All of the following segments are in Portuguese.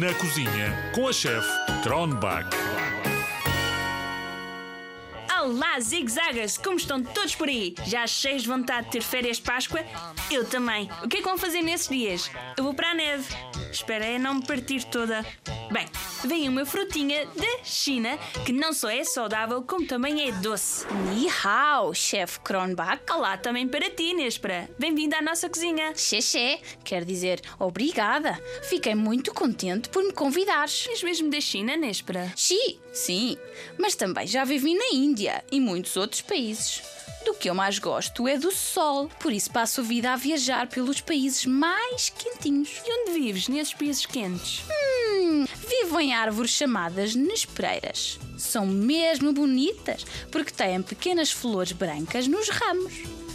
Na cozinha com a chefe Tronbach. Olá, zigzagas! Como estão todos por aí? Já cheios de vontade de ter férias de Páscoa? Eu também. O que é que vão fazer nesses dias? Eu vou para a neve. Espera é não me partir toda. Bem, vem uma frutinha da China que não só é saudável, como também é doce. Ni hao, chefe Kronbach. Olá também para ti, Nespera. Bem-vinda à nossa cozinha. Xexé, quer dizer obrigada. Fiquei muito contente por me convidares. És mesmo da China, Nespera? Xi, sim, mas também já vivi na Índia e muitos outros países. Do que eu mais gosto é do sol, por isso passo a vida a viajar pelos países mais quentinhos. E onde vives nesses países quentes? Vivo em árvores chamadas nespereiras. São mesmo bonitas porque têm pequenas flores brancas nos ramos.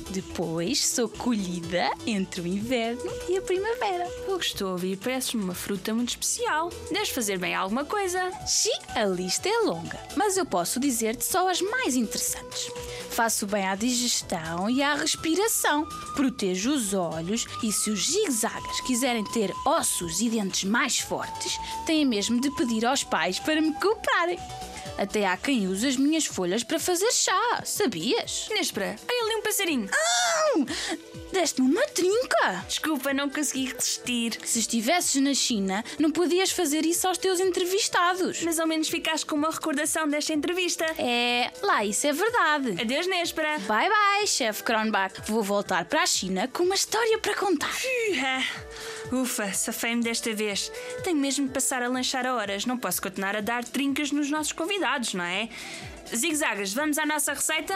Depois sou colhida entre o inverno e a primavera. O que estou a ouvir parece-me uma fruta muito especial. Deves fazer bem alguma coisa. Sim, a lista é longa, mas eu posso dizer-te só as mais interessantes. Faço bem à digestão e à respiração, protejo os olhos e se os zigzagas quiserem ter ossos e dentes mais fortes, têm mesmo de pedir aos pais para me comprarem. Até há quem use as minhas folhas para fazer chá, sabias? Nespera, olha ali um passarinho. Não! Deste-me uma trinca! Desculpa, não consegui resistir. Se estivesses na China, não podias fazer isso aos teus entrevistados. Mas ao menos ficaste com uma recordação desta entrevista. É, lá isso é verdade. Adeus, Nespera. Bye bye, chefe Kronbach. Vou voltar para a China com uma história para contar. Ufa, safei-me desta vez. Tenho mesmo de passar a lanchar a horas. Não posso continuar a dar trincas nos nossos convidados, não é? Zigzagas, vamos à nossa receita?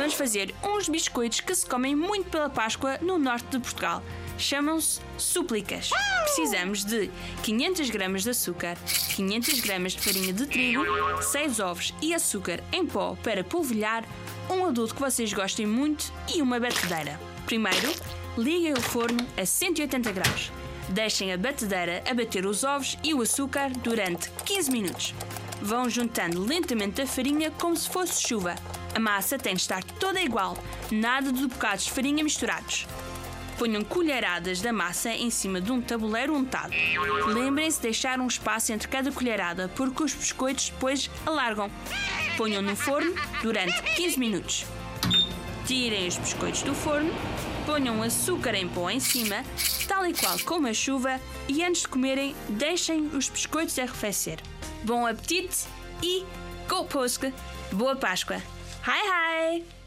Vamos fazer uns biscoitos que se comem muito pela Páscoa no norte de Portugal. Chamam-se súplicas. Precisamos de 500 gramas de açúcar, 500 gramas de farinha de trigo, 6 ovos e açúcar em pó para polvilhar, um adulto que vocês gostem muito e uma batedeira. Primeiro, liguem o forno a 180 graus. Deixem a batedeira a bater os ovos e o açúcar durante 15 minutos. Vão juntando lentamente a farinha como se fosse chuva. A massa tem de estar toda igual, nada de bocados de farinha misturados. Ponham colheradas da massa em cima de um tabuleiro untado. Lembrem-se de deixar um espaço entre cada colherada, porque os biscoitos depois alargam. Ponham no forno durante 15 minutos. Tirem os biscoitos do forno, ponham açúcar em pó em cima, tal e qual como a chuva, e antes de comerem, deixem os biscoitos arrefecer. Bom apetite e, go Páscoa! Boa Páscoa! 嗨嗨。